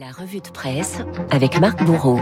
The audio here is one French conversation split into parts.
La revue de presse avec Marc Bourreau.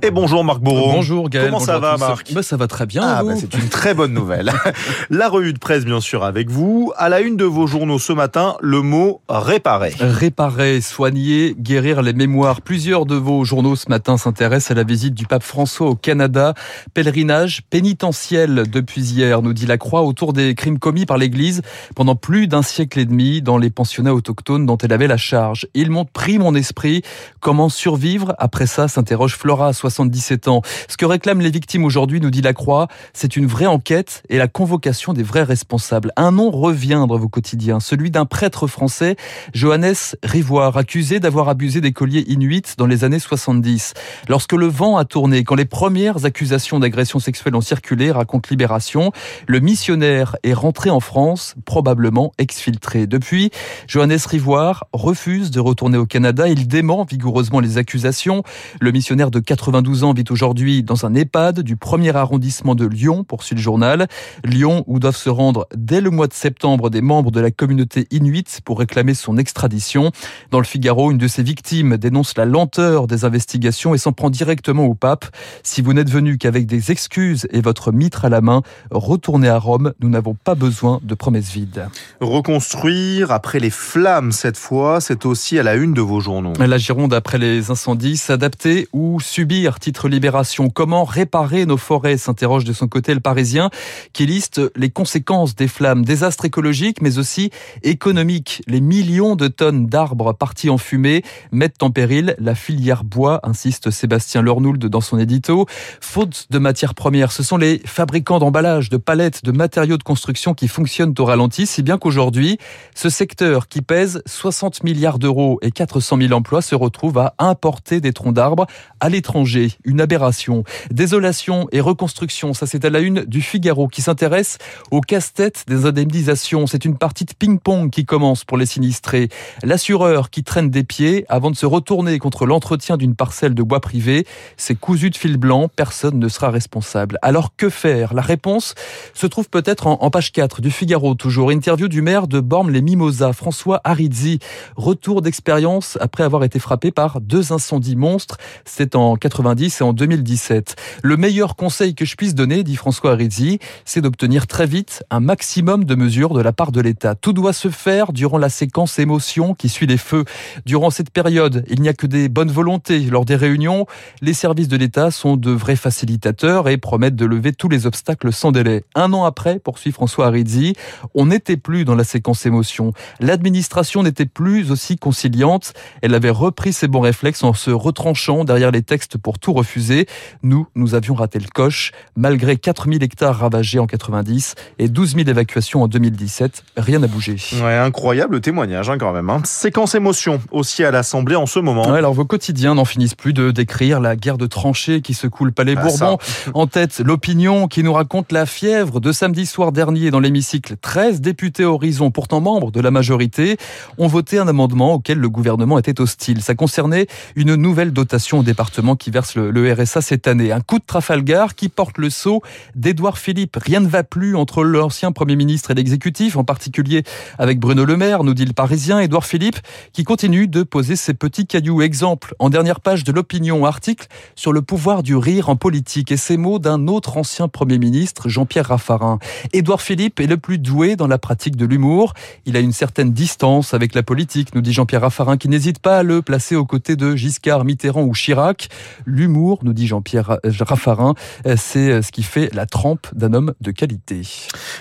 Et bonjour Marc Bourreau. Bonjour Gaël. Comment ça va Marc bah, Ça va très bien. Ah, bah, c'est une très bonne nouvelle. La revue de presse bien sûr avec vous. À la une de vos journaux ce matin, le mot réparer. Réparer, soigner, guérir les mémoires. Plusieurs de vos journaux ce matin s'intéressent à la visite du pape François au Canada. Pèlerinage pénitentiel depuis hier, nous dit la Croix, autour des crimes commis par l'Église pendant plus d'un siècle et demi dans les pensionnats autochtones dont elle avait la charge. Ils m'ont pris mon esprit. Comment survivre après ça s'interroge Flora, 77 ans. Ce que réclament les victimes aujourd'hui, nous dit la Croix, c'est une vraie enquête et la convocation des vrais responsables. Un nom revient dans vos quotidiens, celui d'un prêtre français, Johannes Rivoire, accusé d'avoir abusé des colliers inuits dans les années 70. Lorsque le vent a tourné, quand les premières accusations d'agression sexuelle ont circulé, raconte Libération, le missionnaire est rentré en France, probablement exfiltré. Depuis, Johannes Rivoire refuse de retourner au Canada. Il dément vigoureusement les accusations. Le missionnaire de 92 ans vit aujourd'hui dans un EHPAD du premier arrondissement de Lyon, poursuit le journal. Lyon où doivent se rendre dès le mois de septembre des membres de la communauté inuite pour réclamer son extradition. Dans le Figaro, une de ses victimes dénonce la lenteur des investigations et s'en prend directement au pape. Si vous n'êtes venu qu'avec des excuses et votre mitre à la main, retournez à Rome. Nous n'avons pas besoin de promesses vides. Reconstruire après les flammes cette fois, c'est aussi à la une de vos journaux. La Gironde après les incendies, s'adapter ou subir, titre Libération. Comment réparer nos forêts s'interroge de son côté le Parisien qui liste les conséquences des flammes, désastres écologiques mais aussi économiques. Les millions de tonnes d'arbres partis en fumée mettent en péril la filière bois, insiste Sébastien Lornould dans son édito. Faute de matières premières, ce sont les fabricants d'emballages, de palettes, de matériaux de construction qui fonctionnent au ralenti, si bien qu'aujourd'hui, ce secteur qui pèse 60 milliards d'euros et 400 000 emplois se retrouve à importer des troncs d'arbres à l'étranger. Une aberration. Désolation et reconstruction, ça c'est à la une du Figaro qui s'intéresse au casse-tête des indemnisations. C'est une partie de ping-pong qui commence pour les sinistrés. L'assureur qui traîne des pieds avant de se retourner contre l'entretien d'une parcelle de bois privé. C'est cousu de fil blanc, personne ne sera responsable. Alors que faire? La réponse se trouve peut-être en, page 4 du Figaro toujours. Interview du maire de Bormes-les-Mimosas, François Arizzi. Retour d'expérience après avoir été frappé par deux incendies monstres. C'est en 90 et en 2017. Le meilleur conseil que je puisse donner, dit François Arizzi, c'est d'obtenir très vite un maximum de mesures de la part de l'État. Tout doit se faire durant la séquence émotion qui suit les feux. Durant cette période, il n'y a que des bonnes volontés. Lors des réunions, les services de l'État sont de vrais facilitateurs et promettent de lever tous les obstacles sans délai. Un an après, poursuit François Arizzi, on n'était plus dans la séquence émotion. L'administration n'était plus aussi conciliante. Elle avait repris ses bons réflexes en se retranchant derrière les textes pour tout refuser. Nous, nous avions raté le coche. Malgré 4000 hectares ravagés en 90 et 12 000 évacuations en 2017, rien n'a bougé. Ouais, incroyable témoignage hein, quand même. Hein. Séquence émotion aussi à l'Assemblée en ce moment. Ouais, alors vos quotidiens n'en finissent plus de décrire la guerre de tranchées qui secoue le Palais ah, Bourbon. En tête, l'opinion qui nous raconte la fièvre de samedi soir dernier dans l'hémicycle. 13 députés Horizon, pourtant membres de la majorité, ont voté un amendement auquel le gouvernement était hostile. Ça concernait une nouvelle dotation au département qui verse le, le RSA cette année. Un coup de Trafalgar qui porte le sceau d'Édouard Philippe. Rien ne va plus entre l'ancien Premier ministre et l'exécutif, en particulier avec Bruno Le Maire, nous dit le Parisien. Édouard Philippe qui continue de poser ses petits cailloux. Exemple, en dernière page de l'opinion, article sur le pouvoir du rire en politique et ces mots d'un autre ancien Premier ministre, Jean-Pierre Raffarin. Édouard Philippe est le plus doué dans la pratique de l'humour. Il a une certaine distance avec la politique, nous dit Jean-Pierre Raffarin, qui n'hésite pas à le placer aux côtés de Giscard, Mitterrand ou Chirac. L'humour, nous dit Jean-Pierre Raffarin, c'est ce qui fait la trempe d'un homme de qualité.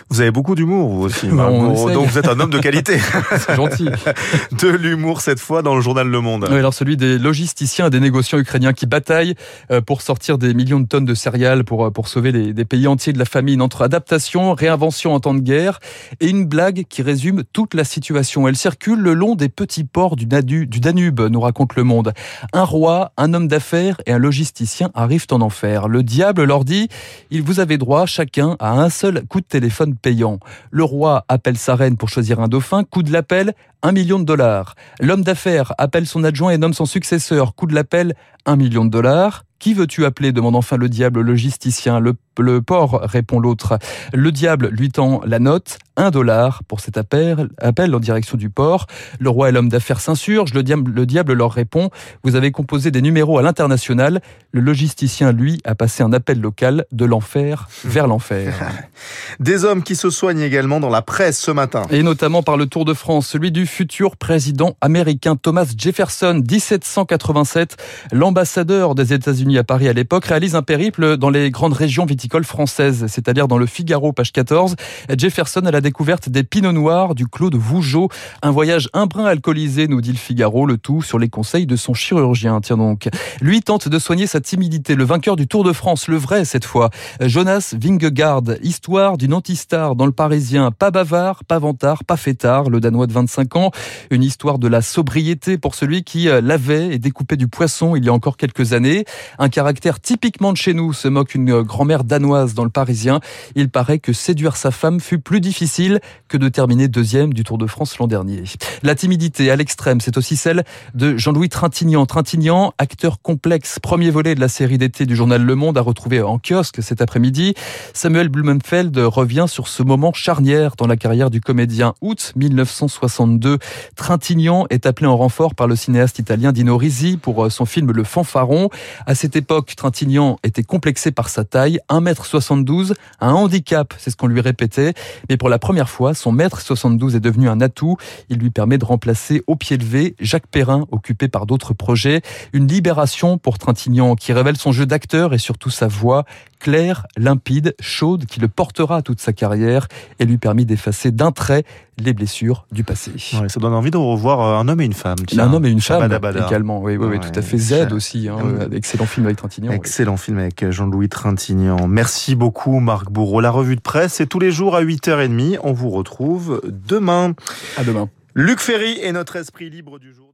Vous avez beaucoup d'humour, vous aussi. donc vous êtes un homme de qualité. c'est gentil. De l'humour cette fois dans le journal Le Monde. Oui, alors celui des logisticiens et des négociants ukrainiens qui bataillent euh, pour sortir des millions de tonnes de céréales pour, euh, pour sauver les, des pays entiers de la famine entre adaptation, réinvention en temps de guerre et une blague qui résume toute la situation. Elle circule le long des petits ports du, du Danube, nous raconte Le Monde. Un roi, un homme d'affaires et un logisticien arrivent en enfer. Le diable leur dit, il vous avez droit chacun à un seul coup de téléphone payant. Le roi appelle sa reine pour choisir un dauphin, coup de l'appel, un million de dollars. L'homme d'affaires appelle son adjoint et nomme son successeur, coup de l'appel, un million de dollars. Qui veux-tu appeler? demande enfin le diable logisticien. Le le port, répond l'autre. Le diable lui tend la note, un dollar pour cet appel, appel en direction du port. Le roi et l'homme d'affaires s'insurgent. Le diable, le diable leur répond Vous avez composé des numéros à l'international. Le logisticien, lui, a passé un appel local de l'enfer vers l'enfer. Des hommes qui se soignent également dans la presse ce matin. Et notamment par le Tour de France, celui du futur président américain Thomas Jefferson, 1787. L'ambassadeur des États-Unis à Paris à l'époque réalise un périple dans les grandes régions viticoles françaises, c'est-à-dire dans le Figaro, page 14. Jefferson a la découverte des pinots noirs du Clos de Vougeot. Un voyage un brin alcoolisé, nous dit le Figaro, le tout sur les conseils de son chirurgien. Tiens donc. Lui tente de soigner sa timidité. Le vainqueur du Tour de France, le vrai cette fois. Jonas Vingegaard, histoire d'une antistar dans le Parisien. Pas bavard, pas vantard, pas fêtard, le Danois de 25 ans. Une histoire de la sobriété pour celui qui euh, lavait et découpait du poisson il y a encore quelques années. Un caractère typiquement de chez nous, se moque une grand-mère danoise dans le Parisien. Il paraît que séduire sa femme fut plus difficile que de terminer deuxième du Tour de France l'an dernier. La timidité à l'extrême, c'est aussi celle de Jean-Louis Trintignant. Trintignant, acteur complexe, premier volet de la série d'été du journal Le Monde à retrouver en kiosque cet après-midi. Samuel Blumenfeld revient sur ce moment charnière dans la carrière du comédien. Août 1962, Trintignant est appelé en renfort par le cinéaste italien Dino Risi pour euh, son film Le Fanfaron. À cette époque, Trintignant était complexé par sa taille, 1m72, un handicap, c'est ce qu'on lui répétait. Mais pour la première fois, son mètre 72 est devenu un atout. Il lui permet de remplacer au pied levé Jacques Perrin, occupé par d'autres projets. Une libération pour Trintignant qui révèle son jeu d'acteur et surtout sa voix claire, limpide, chaude, qui le portera toute sa carrière et lui permet d'effacer d'un trait les blessures du passé. ça donne envie de revoir euh, un homme et une femme. un homme et une femme également. Oui, oui, oui, tout à fait. Z aussi. Hein, excellent film avec Trintignant. Excellent film avec Jean-Louis Trintignant. Merci beaucoup Marc Bourreau. La revue de presse, c'est tous les jours à 8h30. On vous retrouve demain. À demain. Luc Ferry est notre esprit libre du jour.